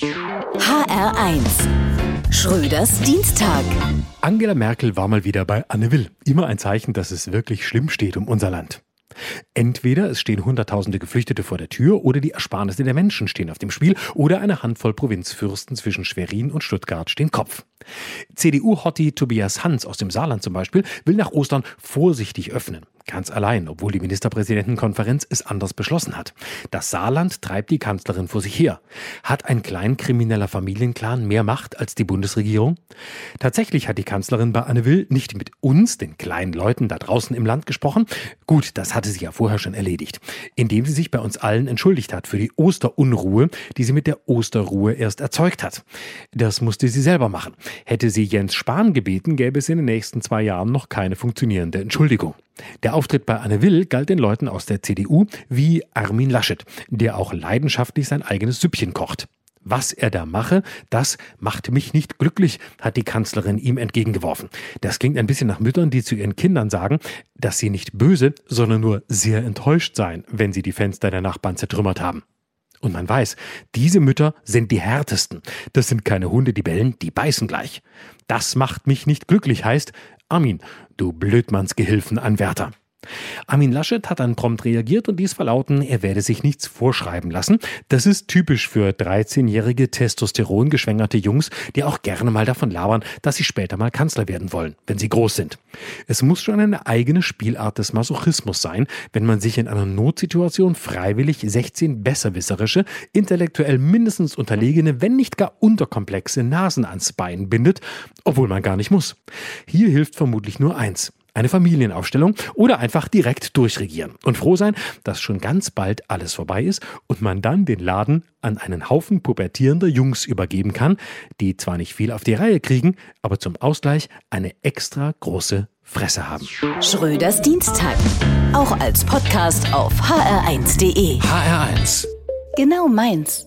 HR1 Schröders Dienstag. Angela Merkel war mal wieder bei Anne Will. Immer ein Zeichen, dass es wirklich schlimm steht um unser Land. Entweder es stehen Hunderttausende Geflüchtete vor der Tür oder die Ersparnisse der Menschen stehen auf dem Spiel oder eine Handvoll Provinzfürsten zwischen Schwerin und Stuttgart stehen Kopf. CDU-Hotti Tobias Hans aus dem Saarland zum Beispiel will nach Ostern vorsichtig öffnen. Ganz allein, obwohl die Ministerpräsidentenkonferenz es anders beschlossen hat. Das Saarland treibt die Kanzlerin vor sich her. Hat ein kleinkrimineller Familienclan mehr Macht als die Bundesregierung? Tatsächlich hat die Kanzlerin bei Anne Will nicht mit uns, den kleinen Leuten da draußen im Land, gesprochen. Gut, das hatte sie ja vorher schon erledigt. Indem sie sich bei uns allen entschuldigt hat für die Osterunruhe, die sie mit der Osterruhe erst erzeugt hat. Das musste sie selber machen. Hätte sie Jens Spahn gebeten, gäbe es in den nächsten zwei Jahren noch keine funktionierende Entschuldigung. Der Auftritt bei Anne Will galt den Leuten aus der CDU wie Armin Laschet, der auch leidenschaftlich sein eigenes Süppchen kocht. Was er da mache, das macht mich nicht glücklich, hat die Kanzlerin ihm entgegengeworfen. Das klingt ein bisschen nach Müttern, die zu ihren Kindern sagen, dass sie nicht böse, sondern nur sehr enttäuscht seien, wenn sie die Fenster der Nachbarn zertrümmert haben. Und man weiß, diese Mütter sind die härtesten. Das sind keine Hunde, die bellen, die beißen gleich. Das macht mich nicht glücklich, heißt, Armin, du Blödmannsgehilfenanwärter. Armin Laschet hat dann prompt reagiert und ließ verlauten, er werde sich nichts vorschreiben lassen. Das ist typisch für 13-jährige testosterongeschwängerte Jungs, die auch gerne mal davon labern, dass sie später mal Kanzler werden wollen, wenn sie groß sind. Es muss schon eine eigene Spielart des Masochismus sein, wenn man sich in einer Notsituation freiwillig 16 besserwisserische, intellektuell mindestens unterlegene, wenn nicht gar unterkomplexe Nasen ans Bein bindet, obwohl man gar nicht muss. Hier hilft vermutlich nur eins eine Familienaufstellung oder einfach direkt durchregieren und froh sein, dass schon ganz bald alles vorbei ist und man dann den Laden an einen Haufen pubertierender Jungs übergeben kann, die zwar nicht viel auf die Reihe kriegen, aber zum Ausgleich eine extra große Fresse haben. Schröders Dienstag. Auch als Podcast auf hr1.de. HR1. Genau meins.